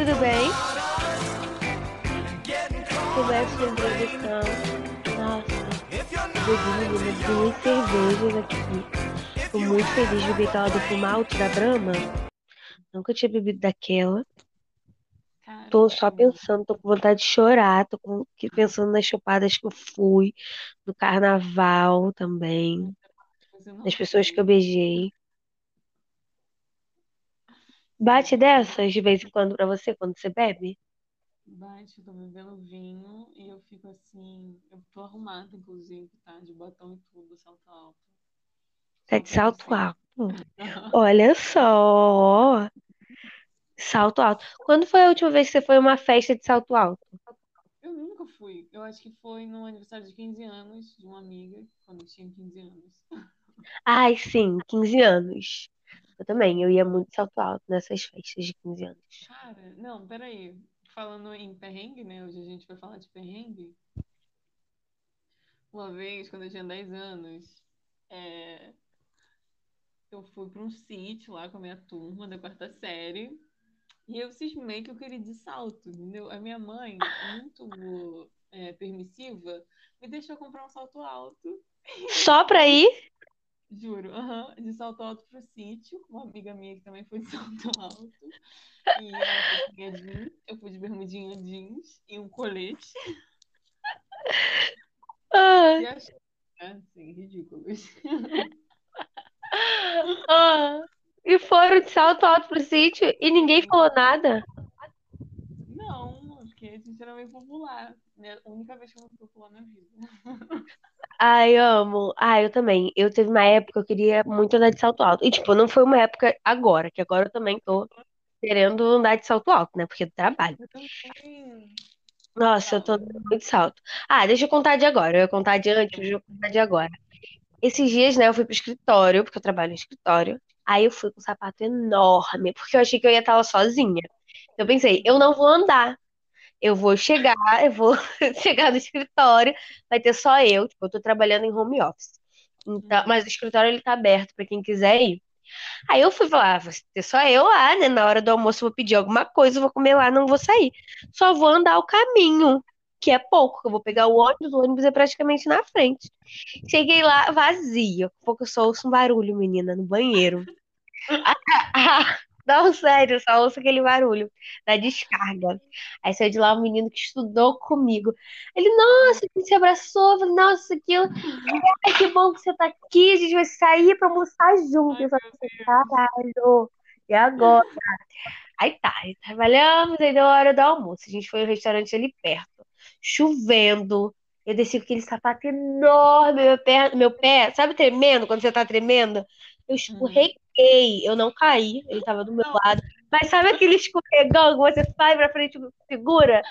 tudo bem? Começo de introdução. Nossa, bebi menina duas cervejas aqui. Tô muito feliz de beber aquela do malte da Brahma. Nunca tinha bebido daquela. Tô só pensando, tô com vontade de chorar, tô com- pensando nas chupadas que eu fui, no carnaval também, nas pessoas que eu beijei. Bate dessas de vez em quando pra você, quando você bebe? Bate, eu tô bebendo vinho e eu fico assim. Eu tô arrumada, inclusive, tá? De batom e tudo, salto alto. Tá de salto alto. Olha só, salto alto. Quando foi a última vez que você foi a uma festa de salto alto? Eu nunca fui. Eu acho que foi no aniversário de 15 anos de uma amiga, quando eu tinha 15 anos. Ai, sim, 15 anos. Eu também, eu ia muito salto alto nessas festas de 15 anos. Cara, não, peraí. Falando em perrengue, né? Hoje a gente vai falar de perrengue. Uma vez, quando eu tinha 10 anos, é, eu fui pra um sítio lá com a minha turma da quarta série. E eu cismei que eu queria ir de salto, entendeu? A minha mãe, muito é, permissiva, me deixou comprar um salto alto. Só pra ir? Juro, de salto alto pro sítio. Uma amiga minha que também foi de salto alto. E ela foi de jeans, eu fui de bermudinha jeans e um colete. Ah, Se achou, né? Assim, ridículos. ah. E foram de salto alto pro sítio e ninguém falou nada. Meio popular. Né? A única vez que eu fui popular na vida. Ai, amo. Ai, eu também. Eu teve uma época que eu queria muito andar de salto alto. E, tipo, não foi uma época agora, que agora eu também tô querendo andar de salto alto, né? Porque do trabalho. Eu também. Nossa, eu tô andando muito salto. Ah, deixa eu contar de agora. Eu ia contar de antes, hoje eu vou contar de agora. Esses dias, né, eu fui pro escritório, porque eu trabalho no escritório. Aí eu fui com um sapato enorme, porque eu achei que eu ia estar lá sozinha. Eu pensei, eu não vou andar. Eu vou chegar, eu vou chegar no escritório, vai ter só eu, tipo, eu tô trabalhando em home office. Então, Uhum. mas o escritório ele tá aberto pra quem quiser ir. Aí eu fui falar, ah, vai ter só eu lá, né? Na hora do almoço eu vou pedir alguma coisa, eu vou comer lá, não vou sair. Só vou andar o caminho, que é pouco, que eu vou pegar o ônibus, o ônibus é praticamente na frente. Cheguei lá vazio, porque eu só ouço um barulho, menina, no banheiro. não, sério, só ouço aquele barulho da descarga. Aí saiu de lá um menino que estudou comigo. Ele, nossa, que se abraçou, falei, nossa, aquilo. Ai, que bom que você tá aqui, a gente vai sair pra almoçar junto. Eu pensei, Deus. caralho, e agora? Aí tá, aí trabalhamos, aí deu a hora do almoço. A gente foi no restaurante ali perto, chovendo. Eu desci com aquele sapato enorme, meu pé, meu pé, sabe tremendo quando você tá tremendo? Eu Uhum. Escorreguei, eu não caí, ele tava do meu lado. Mas sabe aquele escorregão que você faz pra frente e segura?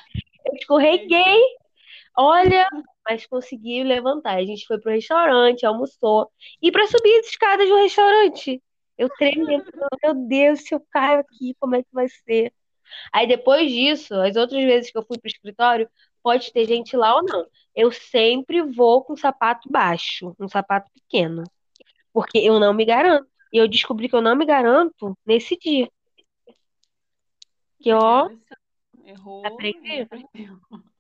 Eu escorreguei, olha, mas consegui levantar. A gente foi pro restaurante, almoçou. E pra subir as escadas do restaurante, eu tremendo, meu Deus, se eu caio aqui, como é que vai ser? Aí depois disso, as outras vezes que eu fui pro escritório, pode ter gente lá ou não. Eu sempre vou com sapato baixo, um sapato pequeno, porque eu não me garanto. E eu descobri que eu não me garanto nesse dia, que ó. Errou aprendi.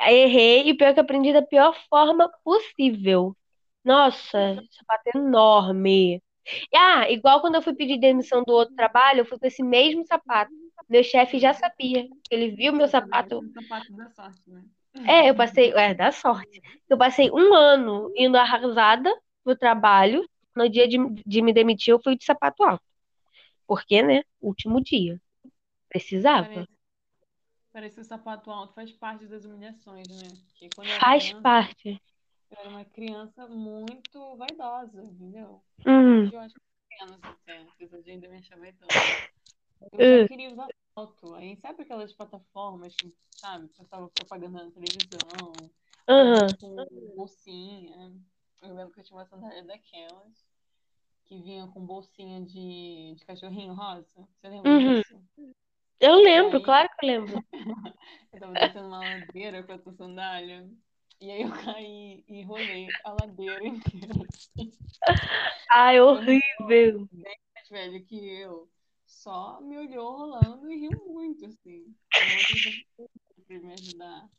Errei e pior que aprendi da pior forma possível. Nossa, sapato enorme. E, Ah, igual quando eu fui pedir demissão do outro trabalho, eu fui com esse mesmo sapato. Meu chefe já sabia. Ele viu meu sapato esse sapato da sorte, né? É, eu passei, é, dá sorte. Eu passei um ano indo arrasada pro trabalho. No dia de, de me demitir, eu fui de sapato alto. Porque, né? Último dia. Precisava. Parece, parece que o sapato alto faz parte das humilhações, né? Faz criança, parte. eu era uma criança muito vaidosa, entendeu? Hum, eu acho que menos até, apesar de ainda me achar vaidosa. Eu só hum, queria usar salto. Aí sabe aquelas plataformas que, sabe, passava propaganda na televisão, aham, com bolsinha. Eu lembro que eu tinha uma sandália daquelas, que vinha com bolsinha de, de cachorrinho rosa. Você lembra uhum. disso? Eu lembro, aí claro que eu lembro. eu tava descendo uma ladeira com essa sandália. E aí eu caí e rolei a ladeira inteira. Ai, Meu irmão, horrível. bem mais velho que eu, só me olhou rolando e riu muito, assim. Mãe tentou pra me ajudar.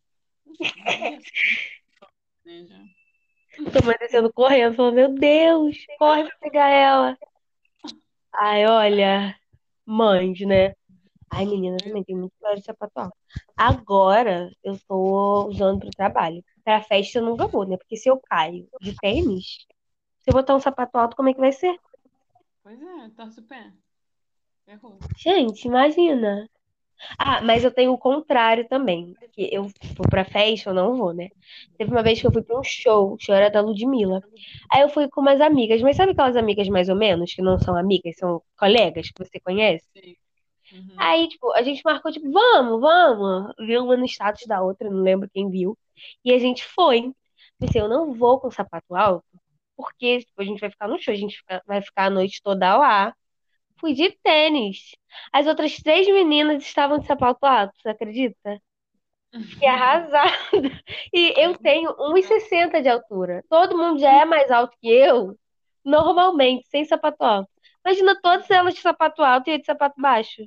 Né, já. Tua mãe descendo correndo, falou, meu Deus, corre pra pegar ela. Ai, olha, mães, né? Ai, menina, também tem muito história de sapato alto. Agora eu tô usando pro trabalho. Pra festa eu nunca vou, né? Porque se eu caio de tênis, se eu botar um sapato alto, como é que vai ser? Pois é, torce o pé. Errou. Gente, imagina. Ah, mas eu tenho o contrário também. Que eu vou pra festa, eu não vou, né? Teve uma vez que eu fui pra um show, o show era da Ludmilla. Aí eu fui com umas amigas, mas sabe aquelas amigas mais ou menos, que não são amigas, são colegas que você conhece? Sei. Uhum. Aí, tipo, a gente marcou, tipo, vamos, vamos. Viu uma no status da outra, não lembro quem viu. E a gente foi. Pensei, eu não vou com sapato alto, porque tipo, a gente vai ficar no show, a gente fica- vai ficar a noite toda lá. Fui de tênis. As outras três meninas estavam de sapato alto, você acredita? Fiquei arrasada. E eu tenho 1,60 de altura. Todo mundo já é mais alto que eu, normalmente, sem sapato alto. Imagina todas elas de sapato alto e eu de sapato baixo.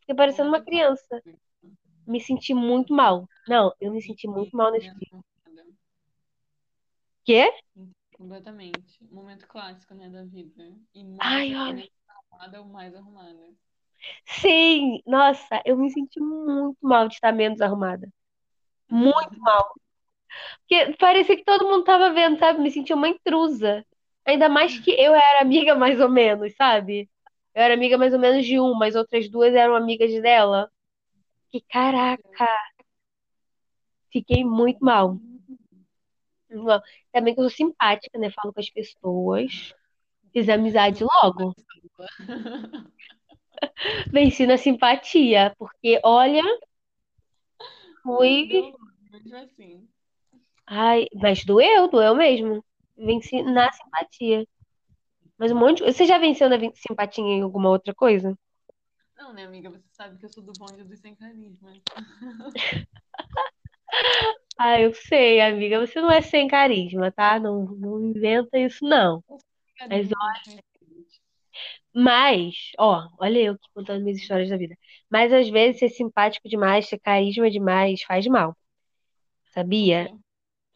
Fiquei parecendo uma criança. Me senti muito mal. Não, eu me senti muito mal nesse dia. Quê? Completamente. Momento clássico, né, da vida. E Ai, olha. Arrumada ou mais arrumada. Sim, nossa, eu me senti muito mal de estar menos arrumada. Muito mal. Porque parecia que todo mundo tava vendo, sabe? Me senti uma intrusa. Ainda mais que eu era amiga mais ou menos, sabe? Eu era amiga mais ou menos de uma, as outras duas eram amigas dela. Que caraca, fiquei muito mal. Mal. Também que eu sou simpática, né? Falo com as pessoas. Fiz amizade logo. Venci na simpatia. Porque, olha, fui. Deu mesmo assim. Ai, mas doeu, doeu mesmo. Venci na simpatia. Mas um monte. Você já venceu na simpatia em alguma outra coisa? Não, né, amiga? Você sabe que eu sou do bonde dos sem carisma. Ah, eu sei, amiga. Você não é sem carisma, tá? Não, não inventa isso, não. Mas, Os conhecidos. Mas, ó, olha eu aqui contando minhas histórias da vida. Mas às vezes ser simpático demais, ter carisma demais, faz mal. Sabia?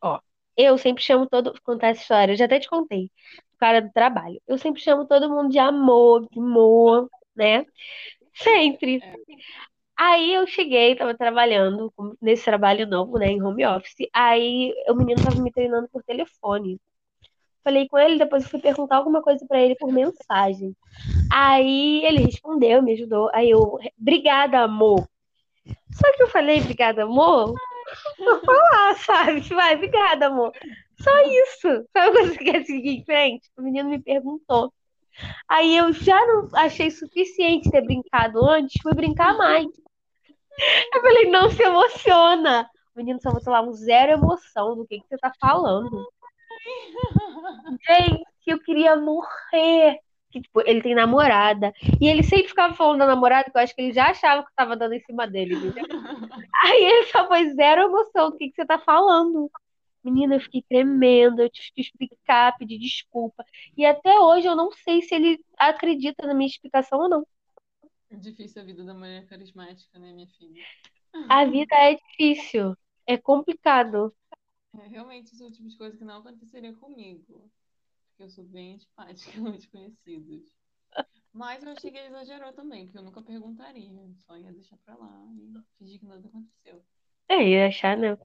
Ó, eu sempre chamo todo. Vou contar essa história, eu já até te contei. O cara do trabalho. Eu sempre chamo todo mundo de amor, de amor, né? Sempre. É. Aí eu cheguei, tava trabalhando nesse trabalho novo, né, em home office. Aí o menino tava me treinando por telefone. Falei com ele, depois eu fui perguntar alguma coisa pra ele por mensagem. Aí ele respondeu, me ajudou. Aí eu, obrigada, amor. Só que eu falei, obrigada, amor. Vou falar, sabe? Vai, obrigada, amor. Só isso. Sabe quando você quer seguir em frente? O menino me perguntou. Aí eu já não achei suficiente ter brincado antes, fui brincar mais. Eu falei, não se emociona. O menino só botou lá um zero emoção do que, que você tá falando. Gente, eu queria morrer. Que, tipo, ele tem namorada. E ele sempre ficava falando da namorada, que eu acho que ele já achava que eu tava dando em cima dele, entendeu? Aí ele só foi zero emoção do que, que você tá falando. Menina, eu fiquei tremendo, eu tive que explicar, pedir desculpa. E até hoje eu não sei se ele acredita na minha explicação ou não. É difícil a vida da mulher carismática, né, minha filha? A vida é difícil, é complicado. É, realmente, isso é o tipo de coisa que não aconteceria comigo. Porque eu sou bem antipática aos desconhecidos. Mas eu achei que ele exagerou também, porque eu nunca perguntaria. Só ia deixar pra lá e fingir que nada aconteceu. É, ia achar, não.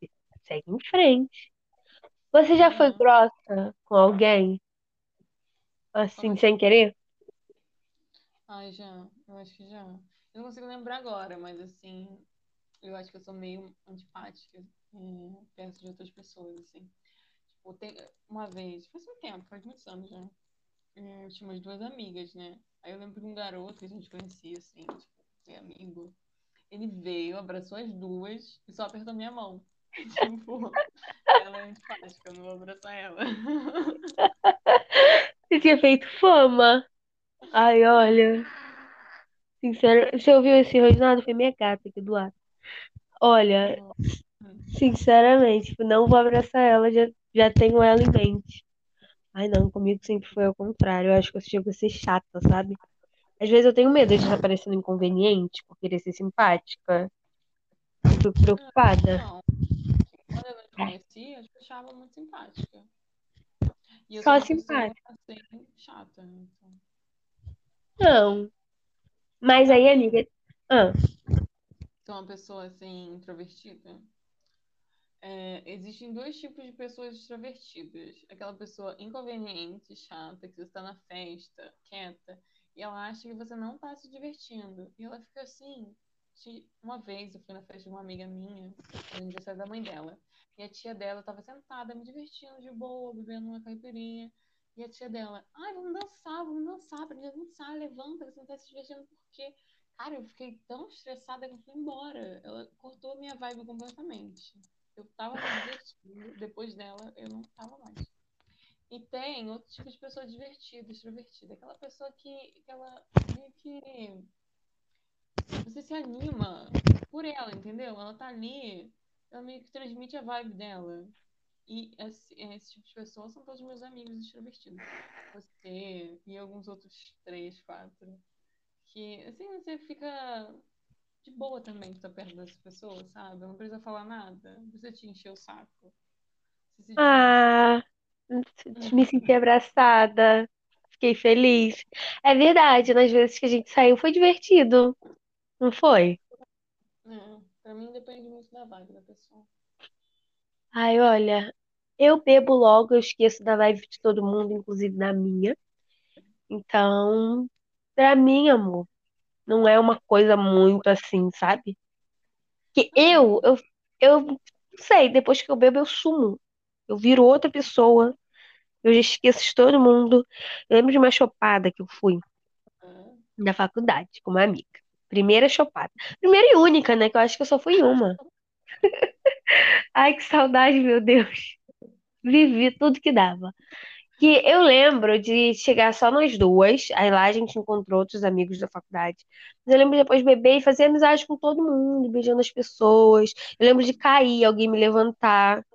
Segue em frente. Você já foi Uhum. grossa com alguém? Assim, Como sem querer? Ai, já, eu acho que já. Eu não consigo lembrar agora, mas assim, eu acho que eu sou meio antipática é, perto de outras pessoas, assim. Tipo, tem, uma vez, faz um tempo, faz muitos anos já. é, Eu tinha umas duas amigas, né? Aí eu lembro de um garoto que a gente conhecia, assim, tipo, ser amigo. Ele veio, abraçou as duas e só apertou minha mão. Tipo, ela é antipática, eu não vou abraçar ela. Você tinha feito fama? Ai, olha. Sincero, você ouviu esse rosnado? Foi minha gata aqui do lado. Olha, sinceramente, tipo, não vou abraçar ela, já, já tenho ela em mente. Ai, não, comigo sempre foi ao contrário. Eu acho que eu chego a ser chata, sabe? Às vezes eu tenho medo de estar parecendo inconveniente por querer ser simpática. Fico preocupada. Não. Quando eu não conhecia, eu achava muito simpática. E eu Só simpática. assim, chata? Então, Não. Mas aí, amiga. Ah, sou uma pessoa assim, introvertida. É, existem dois tipos de pessoas extrovertidas. Aquela pessoa inconveniente, chata, que você está na festa, quieta, e ela acha que você não está se divertindo. E ela fica assim. Uma vez eu fui na festa de uma amiga minha, no aniversário da mãe dela, e a tia dela estava sentada, me divertindo de boa, bebendo uma caipirinha. E a tia dela, ai, vamos dançar, vamos dançar, aprender a dançar, levanta, você não tá se divertindo por quê? Cara, eu fiquei tão estressada que eu fui embora. Ela cortou a minha vibe completamente. Eu tava me divertindo, depois dela eu não tava mais. E tem outro tipo de pessoa divertida, extrovertida. Aquela pessoa que, que ela meio que. Você se anima por ela, entendeu? Ela tá ali, ela meio que transmite a vibe dela. E esse, esse tipo de pessoa são todos meus amigos extrovertidos. Você e alguns outros três, quatro. Que, assim, você fica de boa também de estar perto dessa pessoa, sabe? Não precisa falar nada, não precisa te encher o saco. Se ah, me senti abraçada. Fiquei feliz. É verdade, nas vezes que a gente saiu foi divertido, não foi? É, pra mim depende muito da vibe da pessoa. Ai, olha, eu bebo logo, eu esqueço da vibe de todo mundo, inclusive da minha. Então, pra mim, amor, não é uma coisa muito assim, sabe? Que eu, eu, eu sei, depois que eu bebo, eu sumo. Eu viro outra pessoa, eu já esqueço de todo mundo. Eu lembro de uma chopada que eu fui na faculdade com uma amiga. Primeira chopada. Primeira e única, né? Que eu acho que eu só fui uma. Ai, que saudade, meu Deus. Vivi tudo que dava. Que eu lembro de chegar só nós duas, aí lá a gente encontrou outros amigos da faculdade. Mas eu lembro de depois beber e fazer amizade com todo mundo, beijando as pessoas. Eu lembro de cair, alguém me levantar,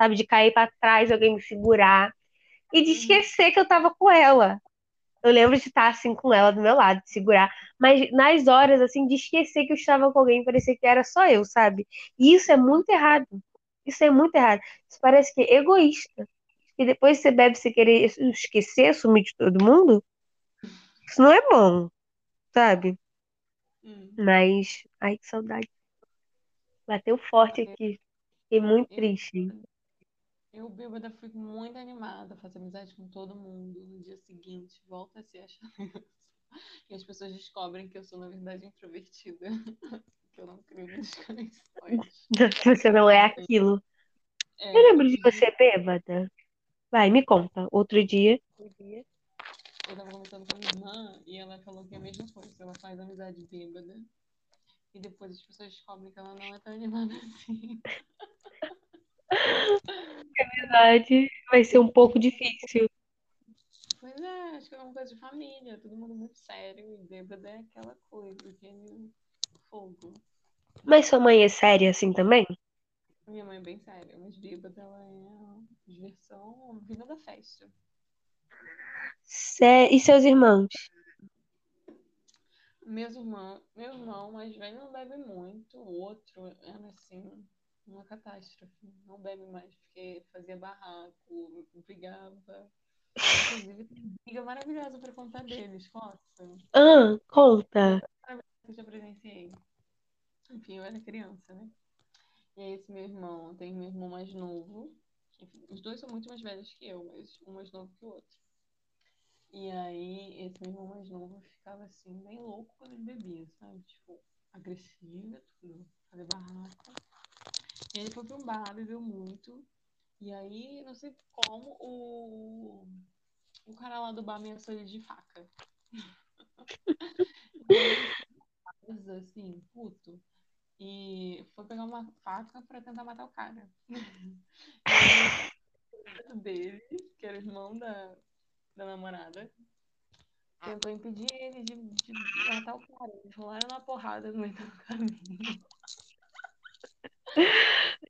sabe? De cair pra trás, alguém me segurar. E de Uhum. esquecer que eu tava com ela. Eu lembro de estar assim com ela do meu lado, de segurar. Mas nas horas, assim, de esquecer que eu estava com alguém, parecia que era só eu, sabe? E isso é muito errado. Isso é muito errado. Isso parece que é egoísta. E depois você bebe você querer esquecer, sumir de todo mundo. Isso não é bom, sabe? Hum. Mas, ai, que saudade. Bateu forte aqui. Fiquei muito Eu, triste. hein? eu bêbada fui muito animada, fazer amizade com todo mundo. No dia seguinte, volta a ser a. E as pessoas descobrem que eu sou, na verdade, introvertida. Que eu não crio muitas conexões. Você não é aquilo. Eu É, lembro de você bêbada. Vai, me conta. Outro dia. eu tava conversando com a minha irmã e ela falou que é a mesma coisa. Ela faz amizade bêbada. E depois as pessoas descobrem que ela não é tão animada assim. Verdade. Vai ser um pouco difícil. Pois é, acho que é uma coisa de família, todo mundo muito sério e bêbada é aquela coisa, aquele fogo. Mas sua mãe é séria assim também? Minha mãe é bem séria, mas bêbada ela é diversão, a vida da festa. Sé... E seus irmãos? Meus irmãos, meu irmão mais velho não bebe muito, o outro era assim, uma catástrofe. Não bebe mais, porque fazia barraco, brigava. Inclusive, tem briga maravilhosa pra contar deles, posso? Ah, conta. Eu já presenciei. Enfim, eu era criança, né? Aí, esse meu irmão, tem meu irmão mais novo. enfim, os dois são muito mais velhos que eu, mas um mais novo que o outro. E aí, esse meu irmão mais novo ficava assim, bem louco quando ele bebia, sabe? Tipo, agressivo, tudo, fazer barraco. E ele foi pra um bar, bebeu muito. E aí, não sei como, o, o cara lá do bar ameaçou ele de faca. E assim, puto. E foi pegar uma faca pra tentar matar o cara. O dele, que era o irmão da, da namorada, tentou impedir ele de, de matar o cara. Eles rolaram na porrada no meio do caminho.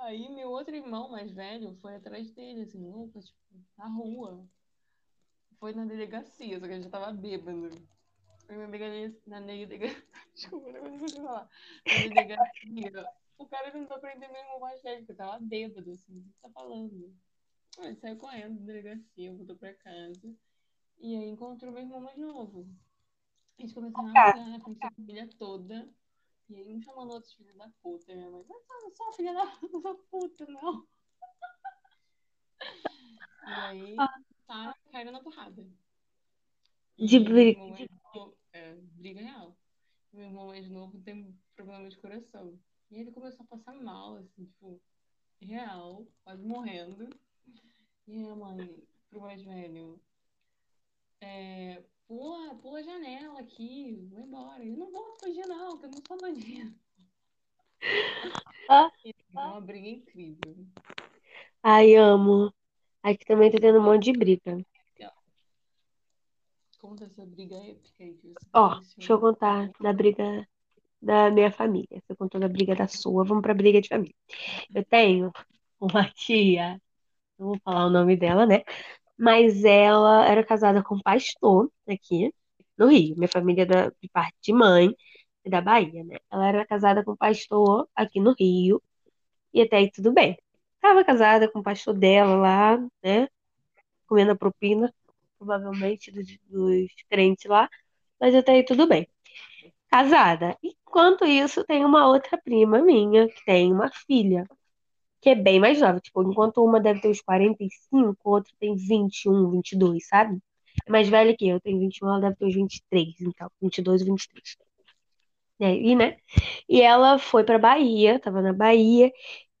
Aí meu outro irmão mais velho foi atrás dele, assim, louco, tipo, na rua. Foi na delegacia, só que ele já tava bêbado. Na. Na delegacia. Desculpa, não consigo falar. Na delegacia. O cara irmão mais velho, porque eu tava bêbado, assim. O que tá falando? Ele saiu correndo da delegacia, voltou pra casa. E aí encontrou meu irmão mais novo. A gente começou a namorar na frente da família toda. E aí um chamando outros filhos da puta. Minha mãe, mas eu não sou filha da puta, não. E aí tá, caíram na porrada. De briga. É, briga real. Meu irmão mais novo tem problema de coração. E ele começou a passar mal, assim, tipo, real, quase morrendo. E a mãe, pro mais velho, é, pula, pula a janela aqui, vai embora. Eu não vou fugir, não, que eu não sou bandido. Ah. É uma briga incrível. Ai, amo. Aqui também tá tendo um monte de briga. Conta essa briga épica aí que você Ó, presenciou. deixa eu contar da briga da minha família. Você contou da briga da sua, vamos pra briga de família. Eu tenho uma tia, não vou falar o nome dela, né? Mas ela era casada com um pastor aqui no Rio. Minha família é da, de parte de mãe é da Bahia, né? Ela era casada com um pastor aqui no Rio. E até aí tudo bem. Tava casada com o pastor dela lá, né? Comendo a propina, provavelmente, dos, dos crentes lá. Mas até aí tudo bem. Casada. Enquanto isso, tem uma outra prima minha que tem uma filha, que é bem mais nova. Tipo, enquanto uma deve ter uns 45, outra tem 21, 22, sabe? É mais velha que eu, eu tenho 21, ela deve ter uns 23, então, 22 ou 23. E aí, né? E ela foi pra Bahia, tava na Bahia,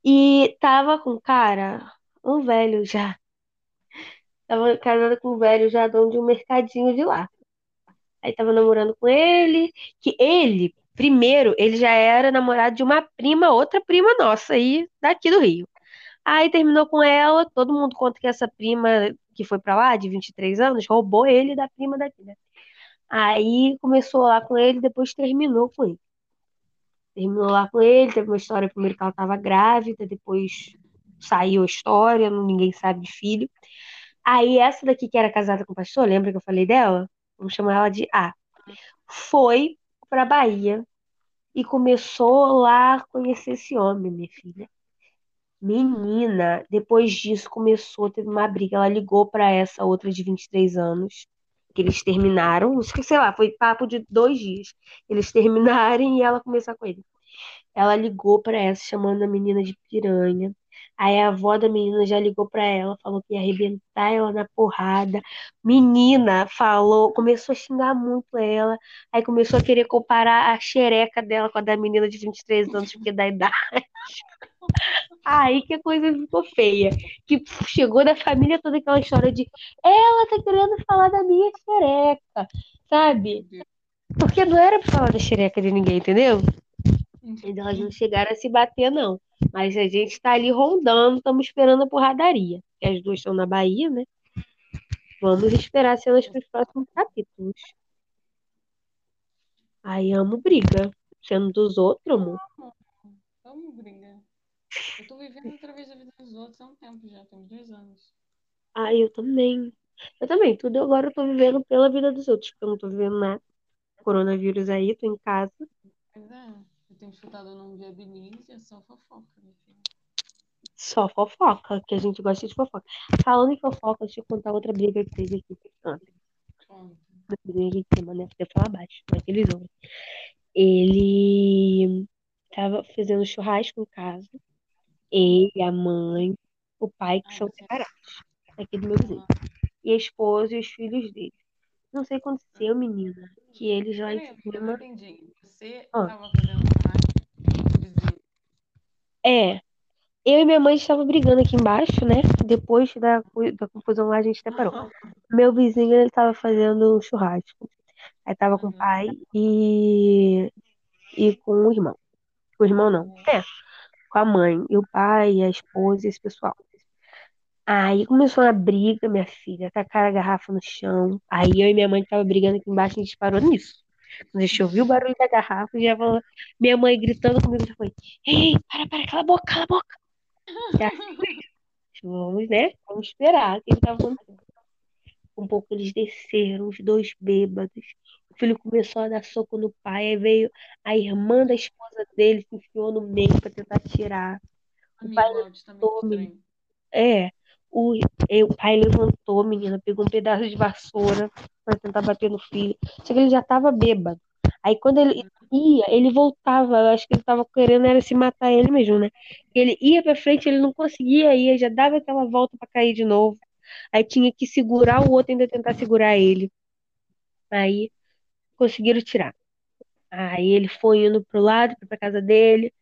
e tava com, cara, um velho já. Tava casada com um velho já, dono de um mercadinho de lá. Aí tava namorando com ele, que ele, primeiro, ele já era namorado de uma prima, outra prima nossa aí, daqui do Rio. Aí terminou com ela, todo mundo conta que essa prima que foi pra lá, de 23 anos, roubou ele da prima daqui, né? Aí começou lá com ele, depois terminou com ele. Terminou lá com ele, teve uma história primeiro que ela tava grávida, depois saiu a história, ninguém sabe de filho. Aí essa daqui que era casada com o pastor, lembra que eu falei dela? Vamos chamar ela de A. Foi pra Bahia e começou lá a conhecer esse homem, minha filha. Menina, depois disso começou, teve uma briga. Ela ligou pra essa outra de 23 anos, que eles terminaram. Sei lá, foi papo de dois dias. Eles terminarem e ela começar com ele. Ela ligou pra essa, chamando a menina de piranha. Aí a avó da menina já ligou pra ela, falou que ia arrebentar ela na porrada. Menina falou, começou a xingar muito ela. Aí começou a querer comparar a xereca dela com a da menina de 23 anos, porque da idade. Aí que a coisa ficou feia. Que chegou da família toda aquela história de ela tá querendo falar da minha xereca, sabe? Porque não era pra falar da xereca de ninguém, entendeu? Então elas não chegaram a se bater, não. Mas a gente tá ali rondando, estamos esperando a porradaria. Porque as duas estão na Bahia, né? Vamos esperar cenas para os próximos capítulos. Ai, amo briga. Sendo dos outros, amor. Vamos brigar. Eu tô vivendo através da vida dos outros há um tempo já, tem uns dois anos. Ai, eu também. Eu também. Tudo agora eu tô vivendo pela vida dos outros. Porque eu não tô vivendo nada. Coronavírus aí, tô em casa. Pois é, eu tenho escutado o nome de é só fofoca, minha filha. Só fofoca, que a gente gosta de fofoca. Falando em fofoca, deixa eu contar outra briga que teve aqui. Uma briga né? Porque eu falar abaixo, mas eles ouvem. Ele tava fazendo churrasco em casa. Ele, a mãe, o pai, que Ai, são separados, aqui do meu vizinho. E a esposa e os filhos dele. Não sei o que aconteceu, menina, que eles lá em não cima. entendi. Você Ah. tava fazendo churrasco com o vizinho. É, eu e minha mãe estavam brigando aqui embaixo, né? Depois da, da confusão lá, a gente separou. Meu vizinho, ele tava fazendo um churrasco. Aí tava com o Uhum. pai e, e com o irmão. O irmão não. É, com a mãe e o pai, a esposa e esse pessoal. Aí começou uma briga, minha filha, tacaram a garrafa no chão. Aí eu e minha mãe tava brigando aqui embaixo, a gente parou nisso. Quando a gente ouviu o barulho da garrafa, já falou, minha mãe gritando comigo, já foi, ei, para, para, cala a boca, cala a boca. Assim. Vamos, né? Vamos esperar o que tava acontecendo. Um pouco eles desceram, os dois bêbados. O filho começou a dar soco no pai, aí veio a irmã da esposa dele, se enfiou no meio pra tentar tirar. O pai Amigo, tá. É, o, pai levantou, menina, pegou um pedaço de vassoura pra tentar bater no filho. Só que ele já tava bêbado. Aí quando ele ia, ele voltava. Eu acho que ele tava querendo era se matar ele mesmo, né? Ele ia pra frente, ele não conseguia ir, já dava aquela volta pra cair de novo. Aí tinha que segurar o outro ainda tentar segurar ele. Aí conseguiram tirar. Aí ele foi indo pro lado, pra casa dele.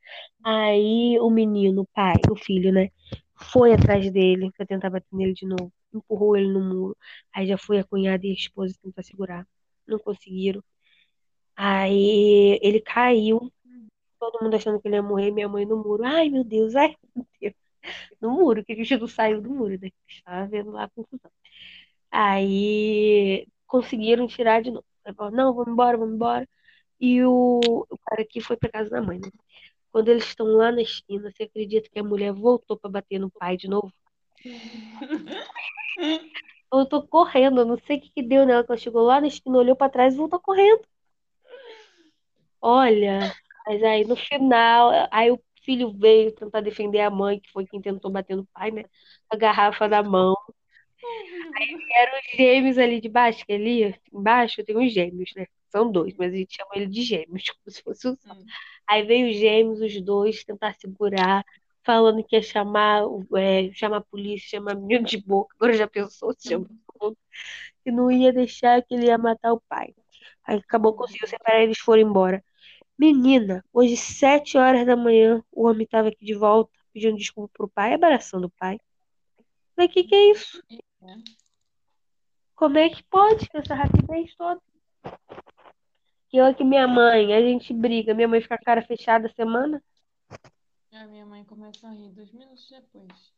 Aí o menino, o pai, o filho, né? Foi atrás dele pra tentar bater nele de novo. Empurrou ele no muro. Aí já foi a cunhada e a esposa tentar segurar. Não conseguiram. Aí ele caiu. Todo mundo achando que ele ia morrer. Minha mãe no muro. Ai, meu Deus, ai, meu Deus. No muro, que a gente não saiu do muro, né? Estava vendo lá a confusão. Aí conseguiram tirar de novo. Falou, não, vamos embora, vamos embora. E o, o cara aqui foi pra casa da mãe, né? Quando eles estão lá na esquina, você acredita que a mulher voltou pra bater no pai de novo? Voltou correndo, eu não sei o que que deu nela, que ela chegou lá na esquina, olhou pra trás e voltou correndo. Olha, mas aí no final, aí o filho veio tentar defender a mãe, que foi quem tentou bater no pai, né? Com a garrafa na mão. Eram os gêmeos ali de baixo, que ali embaixo tem uns gêmeos, né? São dois, mas a gente chama ele de gêmeos, como se fosse um só. Hum. Aí veio os gêmeos, os dois, tentar segurar, falando que ia chamar, o- é, chamar a polícia, chamar menino de boca. Agora já pensou, se chama que não ia deixar que ele ia matar o pai. Aí acabou, conseguiu separar, eles foram embora. Menina, hoje, sete horas da manhã, o homem tava aqui de volta, pedindo desculpa pro pai, abraçando o pai. Falei, que que é isso? né? Como é que pode essa rapidez toda? Que eu que minha mãe, a gente briga, minha mãe fica com a cara fechada a semana. A minha mãe começa a rir dois minutos depois.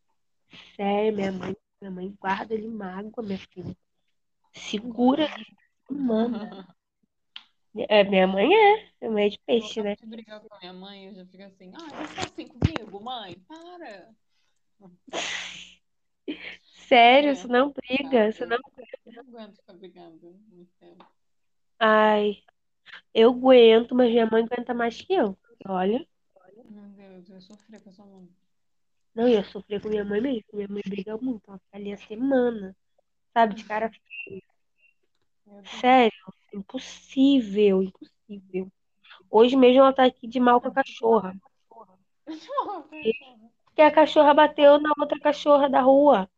Sério, minha mãe, minha mãe guarda ele mágoa, minha filha. Segura semana. É, minha mãe é, minha mãe é de Eu peixe, né? acabo de brigar com a minha mãe, eu já fico assim, ah, vai ser assim comigo, mãe, para. Sério, É, isso não briga, eu não. não aguento ficar brigando muito tempo. Ai, eu aguento, mas minha mãe aguenta mais que eu. Olha, Meu Deus, eu sofri com essa mãe. não, eu sofri com minha mãe mesmo. Minha mãe briga muito, ela fica ali a semana, sabe, de cara. Sério, impossível, impossível. Hoje mesmo ela tá aqui de mal com a cachorra. Porque a cachorra bateu na outra cachorra da rua.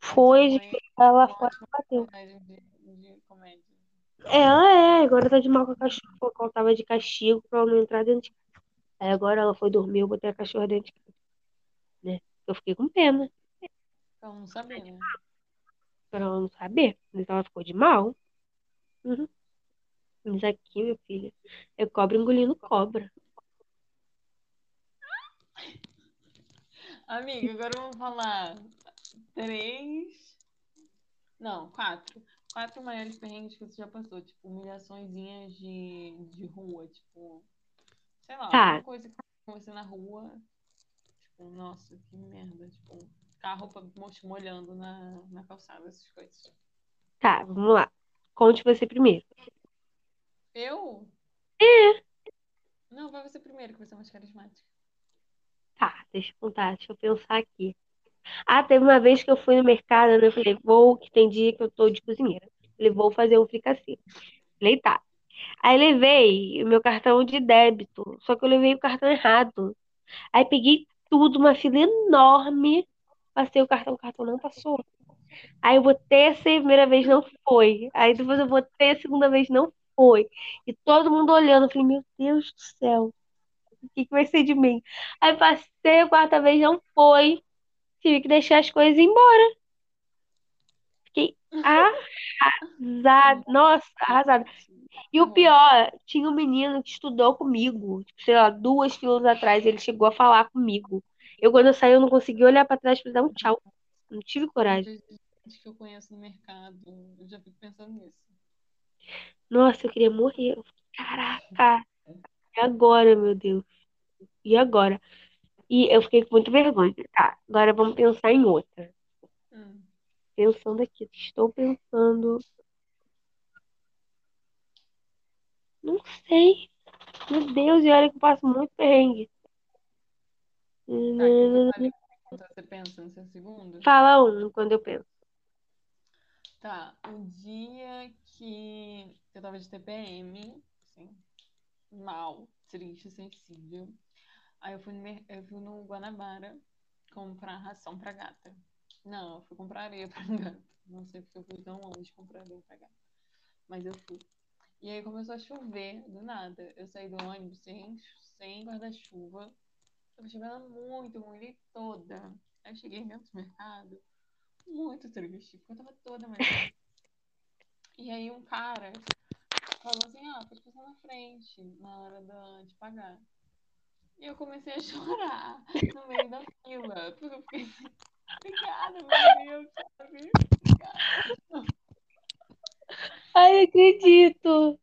Foi, Sua ela ótima e bateu. de, de comédia. Ela é, agora tá de mal com a cachorra, ela tava de castigo pra ela não entrar dentro de casa. Aí agora ela foi dormir, eu botei a cachorra dentro de casa, né? Eu fiquei com pena, Então, não sabia, né? pra ela não saber. Mas ela ficou de mal. Uhum. Mas aqui, meu filho, é cobra engolindo cobra. Amiga, agora vamos falar três. Não, quatro. Quatro maiores perrengues que você já passou. Tipo, humilhaçõezinhas de, de rua. Tipo, sei lá, Tá. alguma coisa que aconteceu com você na rua. Tipo, nossa, que merda. Tipo, carro pa- mo- molhando na, na calçada, essas coisas. Tá, vamos lá. Conte você primeiro. Eu? É. Não, vai você primeiro, que você é mais carismática. Tá, deixa eu contar, deixa eu pensar aqui. Ah, teve uma vez que eu fui no mercado, né? Eu falei, vou, que tem dia que eu tô de cozinheira. Falei, vou fazer um fricassê. Falei, tá. Aí levei o meu cartão de débito, só que eu levei o cartão errado. Aí peguei tudo, uma fila enorme, passei o cartão, o cartão não passou. Aí eu botei essa primeira vez, não foi. Aí depois eu botei a segunda vez, não foi. E todo mundo olhando, eu falei, meu Deus do céu, o que que vai ser de mim? Aí passei a quarta vez, não foi. Tive que deixar as coisas embora. Fiquei arrasada. Nossa, arrasada. E o pior, tinha um menino que estudou comigo, tipo, sei lá, duas filas atrás, ele chegou a falar comigo. Eu, quando eu saí, eu não consegui olhar pra trás pra dar um tchau. Não tive coragem. Gente que eu conheço no mercado, eu já fico pensando nisso. Nossa, eu queria morrer. Caraca, e agora, meu Deus? E agora? E eu fiquei com muita vergonha. Tá, agora vamos pensar em outra. Hum. Pensando aqui, estou pensando. Não sei. Meu Deus, e olha que eu passo muito perrengue. Tá, você pensa no seu segundo? Fala um quando eu penso. Tá, o dia que eu tava de TPM, assim, mal, triste, sensível. Aí eu fui no, eu fui no Guanabara comprar ração pra gata. Não, eu fui comprar areia pra gata. Não sei porque eu fui tão longe comprar areia pra gata. Mas eu fui. E aí começou a chover do nada. Eu saí do ônibus sem, sem guarda-chuva. Tava chovendo muito, molhei toda. Aí eu cheguei dentro do mercado, muito triste, porque eu tava toda molhada. E aí um cara falou assim, ah, pode passar na frente na hora de pagar. E eu comecei a chorar no meio da fila, porque eu fiquei assim, obrigada, meu Deus, sabe? Obrigada. Ai, acredito.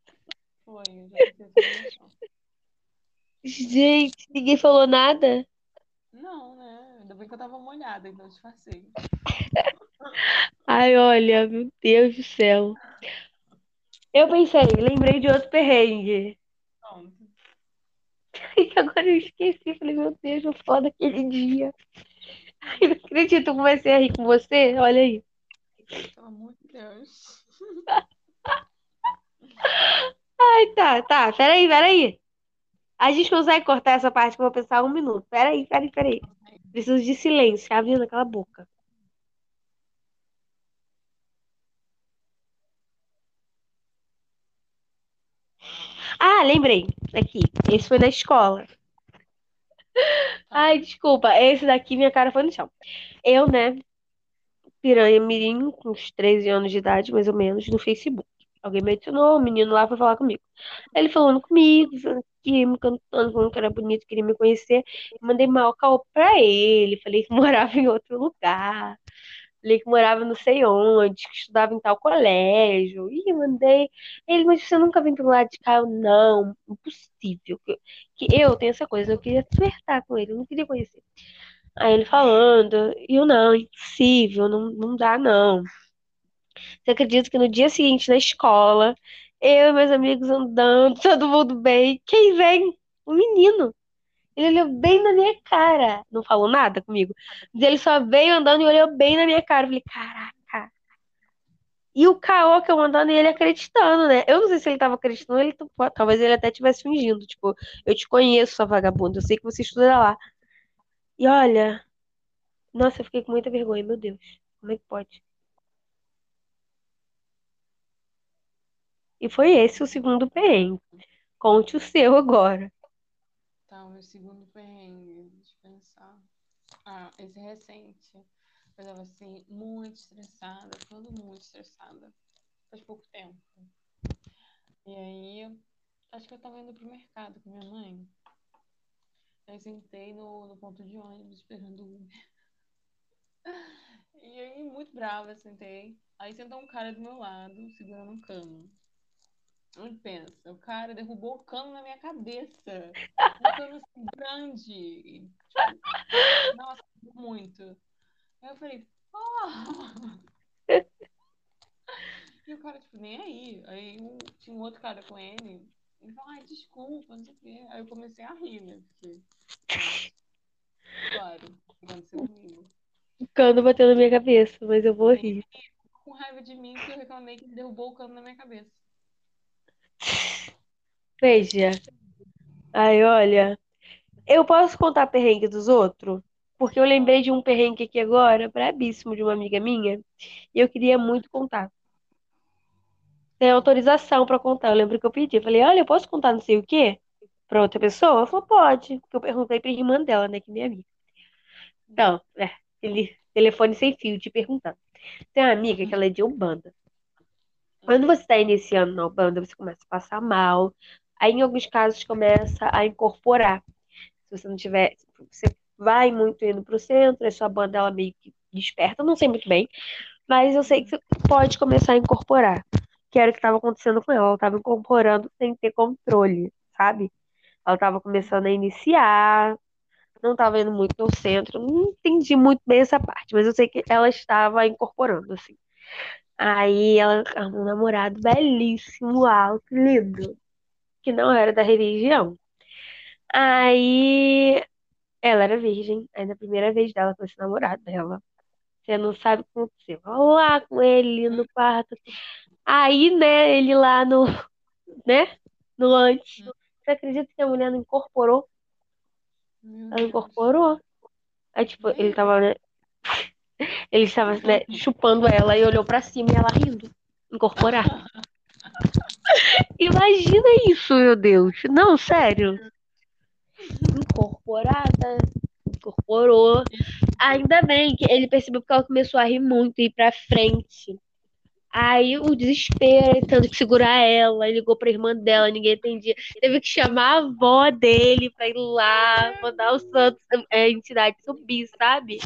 Foi. Gente, ninguém falou nada. Não, né? Ainda bem que eu tava molhada, então eu disfarcei. Ai, olha, meu Deus do céu. Eu pensei, lembrei de outro perrengue. Pronto. E agora eu esqueci. Falei, meu Deus, eu foda aquele dia. Ai, não acredito, eu comecei a rir com você. Olha aí. Pelo amor de Deus. Ai, tá, tá. Peraí, peraí. A gente consegue cortar essa parte que eu vou pensar um minuto. Peraí, peraí, peraí. Preciso de silêncio. Abrindo aquela boca. Ah, lembrei. Aqui. Esse foi na escola. Ai, desculpa. Esse daqui, minha cara foi no chão. Eu, né? Piranha Mirim, com uns 13 anos de idade, mais ou menos, no Facebook. Alguém me adicionou, o menino lá foi falar comigo. Ele falando comigo, que me cantando, falando que era bonito, queria me conhecer. Mandei mal caô pra ele. Falei que morava em outro lugar. Falei que morava não sei onde, que estudava em tal colégio. Ih, mandei. Ele, mas você nunca vem pro lado de cá? Eu, não, impossível. Que, que eu tenho essa coisa, eu queria flertar com ele, eu não queria conhecer. Aí ele falando, e eu não, impossível, não, não dá não. Você acredita que no dia seguinte na escola, eu e meus amigos andando, todo mundo bem, quem vem? O menino. Ele olhou bem na minha cara. Não falou nada comigo. Mas ele só veio andando e olhou bem na minha cara. Eu falei, caraca. E o caô que eu andando e ele acreditando, né? Eu não sei se ele tava acreditando, ele, talvez ele até estivesse fingindo. Tipo, eu te conheço, sua vagabunda. Eu sei que você estuda lá. E olha, nossa, eu fiquei com muita vergonha, meu Deus. Como é que pode? E foi esse o segundo perrengue. Conte o seu agora. Tá, meu segundo perrengue, deixa eu pensar. Ah, esse recente. Eu tava assim, muito estressada, todo muito estressada. Faz pouco tempo. E aí, acho que eu tava indo pro mercado com minha mãe. Aí sentei no, no ponto de ônibus esperando o Uber. E aí, muito brava, sentei. Aí sentou um cara do meu lado, segurando um cano. Onde pensa? O cara derrubou o cano na minha cabeça. Um cano assim, grande. Tipo, nossa, muito. Aí eu falei, oh! E o cara, tipo, nem aí. Aí um- tinha um outro cara com ele. Ele falou, ai, desculpa, não sei o quê. Aí eu comecei a rir, né? Porque, claro, aconteceu comigo. O cano bateu na minha cabeça, mas eu vou rir. Com raiva de mim, porque eu reclamei que ele derrubou o cano na minha cabeça. Veja. Ai, olha. Eu posso contar perrengue dos outros? Porque eu lembrei de um perrengue aqui agora, brabíssimo, de uma amiga minha. E eu queria muito contar. Tem autorização pra contar. Eu lembro que eu pedi. Eu falei, olha, eu posso contar não sei o quê? Pra outra pessoa? Ela falou, pode. Porque eu perguntei pra irmã dela, né? Que é minha amiga. Então, é. Ele, telefone sem fio, te perguntando. Tem uma amiga que ela é de Umbanda. Quando você está iniciando na Umbanda, você começa a passar mal. Aí, em alguns casos, começa a incorporar. Se você não tiver. Você vai muito indo pro centro, a sua banda ela meio que desperta, não sei muito bem. Mas eu sei que você pode começar a incorporar. Que era o que estava acontecendo com ela. Ela estava incorporando sem ter controle, sabe? Ela estava começando a iniciar, não estava indo muito no centro. Não entendi muito bem essa parte, mas eu sei que ela estava incorporando, assim. Aí ela arrumou um namorado belíssimo, alto, lindo. que não era da religião. Aí ela era virgem, aí na primeira vez dela com esse namorado dela. Você não sabe o que aconteceu. Lá com ele no quarto. Aí, né, ele lá no, né, no antes. Você acredita que a mulher não incorporou? Ela incorporou. Aí, tipo, ele tava, né, ele estava, né, chupando ela e olhou pra cima e ela rindo. Incorporar. Imagina isso, meu Deus. Não, sério. Incorporada. Incorporou. Ainda bem que ele percebeu que ela começou a rir muito e ir pra frente. Aí o desespero, que segurar ela, ligou pra irmã dela, ninguém entendia. Teve que chamar a avó dele pra ir lá, mandar o santo, é, a entidade subir, sabe?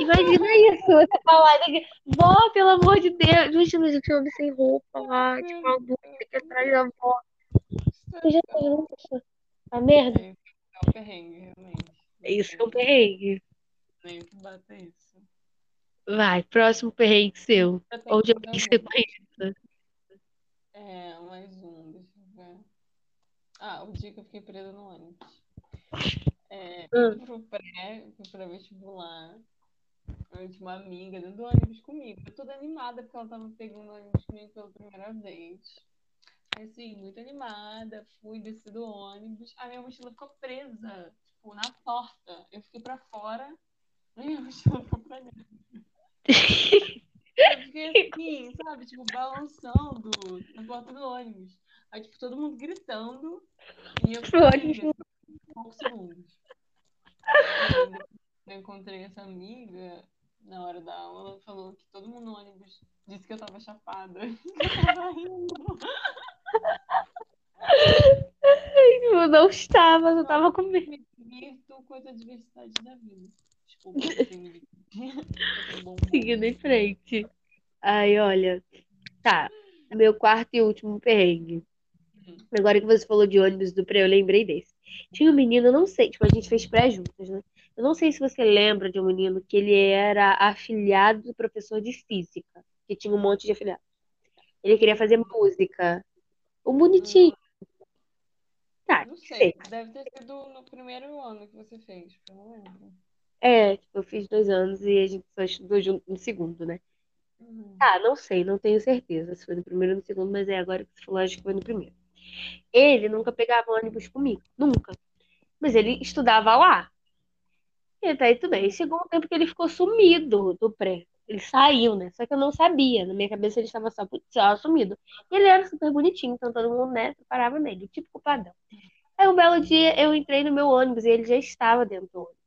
Imagina isso, você falar, né, vó, pelo amor de Deus. Imagina, gente, homem sem roupa lá, tipo, uma música atrás da avó. Você já imaginou isso? A merda? É, é um perrengue, realmente. Isso é um perrengue. Nem que bata isso. Vai, próximo perrengue seu. Ou de alguém que você conheça. É, mais um, deixa eu ver. Ah, o dia que eu fiquei presa no ônibus. É, Hum. pro pré, fui pra vestibular. Eu tinha uma amiga dentro do ônibus comigo. Eu toda animada porque ela tava pegando o ônibus comigo pela primeira vez. Assim, muito animada. Fui, desci do ônibus. A minha mochila ficou presa, tipo, na porta. Eu fiquei pra fora. A minha mochila ficou pra dentro. Eu fiquei assim, sabe? Tipo, balançando na porta do ônibus. Aí, tipo, todo mundo gritando. E eu fiquei assim, poucos segundos. Encontrei essa amiga na hora da aula, ela falou que todo mundo no ônibus disse que eu tava chapada. Eu tava rindo. Eu não estava, eu tava com medo. Me divirto com essa diversidade da vida. Desculpa. Seguindo em frente. Ai, olha. Tá. Meu quarto e último perrengue. Agora que você falou de ônibus do pré, eu lembrei desse. Tinha um menino, não sei, tipo, a gente fez pré juntos, né? Eu não sei se você lembra de um menino que ele era afilhado do professor de física, que tinha um monte de afilhados. Ele queria fazer música. O bonitinho. Tá, Não sei. sei, deve ter sido no primeiro ano que você fez, eu não lembro. É, tipo, eu fiz dois anos e a gente só estudou junto no segundo, né? Uhum. Ah, não sei, não tenho certeza se foi no primeiro ou no segundo, mas é agora que você falou, acho que foi no primeiro. Ele nunca pegava ônibus comigo, nunca. Mas ele estudava lá. E até aí tudo bem. Chegou um tempo que ele ficou sumido do pré. Ele saiu, né? Só que eu não sabia. Na minha cabeça ele estava só, só sumido. E ele era super bonitinho, então todo mundo, né, parava nele, tipo padrão. Aí um belo dia eu entrei no meu ônibus e ele já estava dentro do ônibus.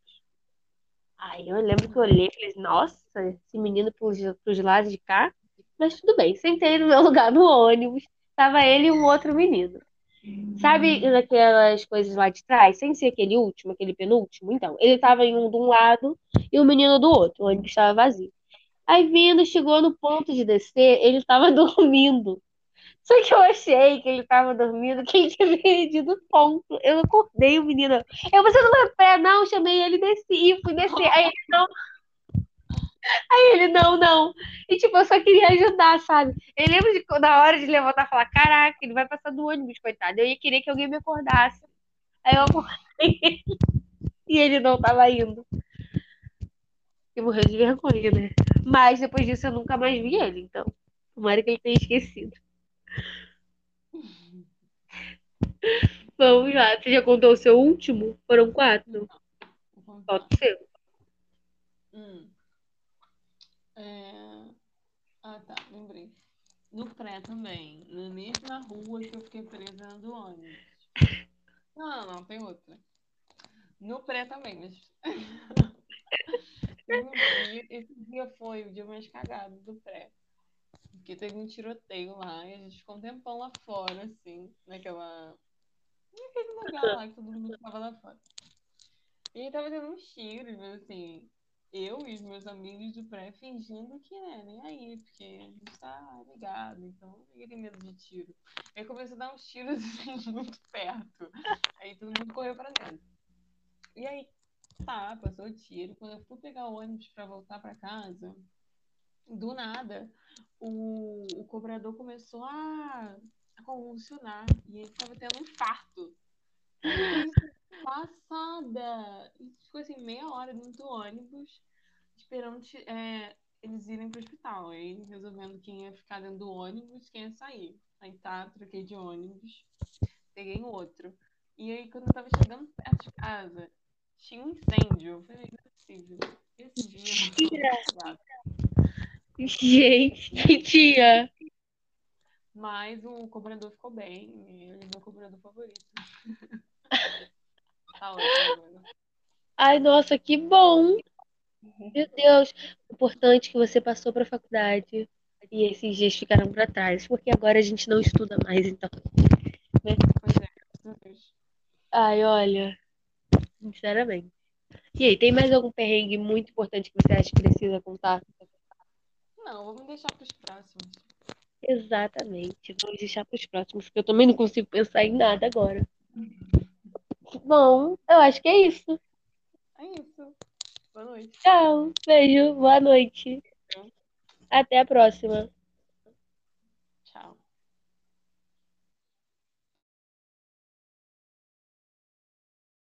Aí eu lembro que eu olhei e falei, nossa, esse menino pros, pros lados de cá. Mas tudo bem, sentei no meu lugar no ônibus. Tava ele e um outro menino. Sabe naquelas coisas lá de trás, sem ser aquele último, aquele penúltimo? Então, ele tava em um de um lado e o menino do outro. O ônibus estava vazio. Aí vindo, chegou no ponto de descer, ele estava dormindo. Só que eu achei que ele estava dormindo, que ele tinha perdido o ponto. Eu acordei o menino. Eu, você não vai pé, não? Chamei ele desci, fui descer. Aí ele, não. Aí ele, não, não. E tipo, eu só queria ajudar, sabe? Eu lembro de na hora de levantar e falar, caraca, ele vai passar do ônibus, coitado. Eu ia querer que alguém me acordasse. Aí eu acordei ele. E ele não tava indo. E morreu de vergonha, né? Mas depois disso eu nunca mais vi ele, então. Tomara que ele tenha esquecido. Vamos lá. Você já contou o seu último? Foram quatro? O seu. Hum. É... Ah, tá, lembrei. No pré também, na mesma rua que eu fiquei presa do ônibus. Não, não, não, tem outra. No pré também, mas. Esse dia foi o dia mais cagado do pré. Porque teve um tiroteio lá e a gente ficou um tempão lá fora, assim, naquela. Naquele lugar lá que todo mundo tava lá fora. E tava tendo uns tiros, mas assim, eu e os meus amigos do pré fingindo que é, nem aí, porque a gente tá ligado, então ninguém tem medo de tiro. Aí começou a dar uns tiros assim, muito perto. Aí todo mundo correu pra dentro. E aí, tá, passou o tiro. Quando eu fui pegar o ônibus pra voltar pra casa, do nada, o, o cobrador começou a a convulsionar. E ele tava tendo um infarto. Passada! E ficou assim, meia hora dentro do ônibus, esperando é, eles irem pro hospital. Aí resolvendo quem ia ficar dentro do ônibus, quem ia sair. Aí tá, troquei de ônibus, peguei outro. E aí, quando eu tava chegando perto de casa, tinha um incêndio. Eu falei, não é possível. Esse dia eu Gente, que tinha. Mas o cobrador ficou bem. Ele é meu cobrador favorito. tá ótimo. Ai, nossa, que bom! Meu Deus, importante que você passou para a faculdade e esses dias ficaram para trás, porque agora a gente não estuda mais, então. Né? Pois é, Ai, olha, sinceramente. E aí, tem mais algum perrengue muito importante que você acha que precisa contar? Não, vamos deixar para os próximos. Exatamente, vamos deixar para os próximos, porque eu também não consigo pensar em nada agora. Bom, eu acho que é isso. É isso. Boa noite. Tchau, beijo, boa noite. Até a próxima.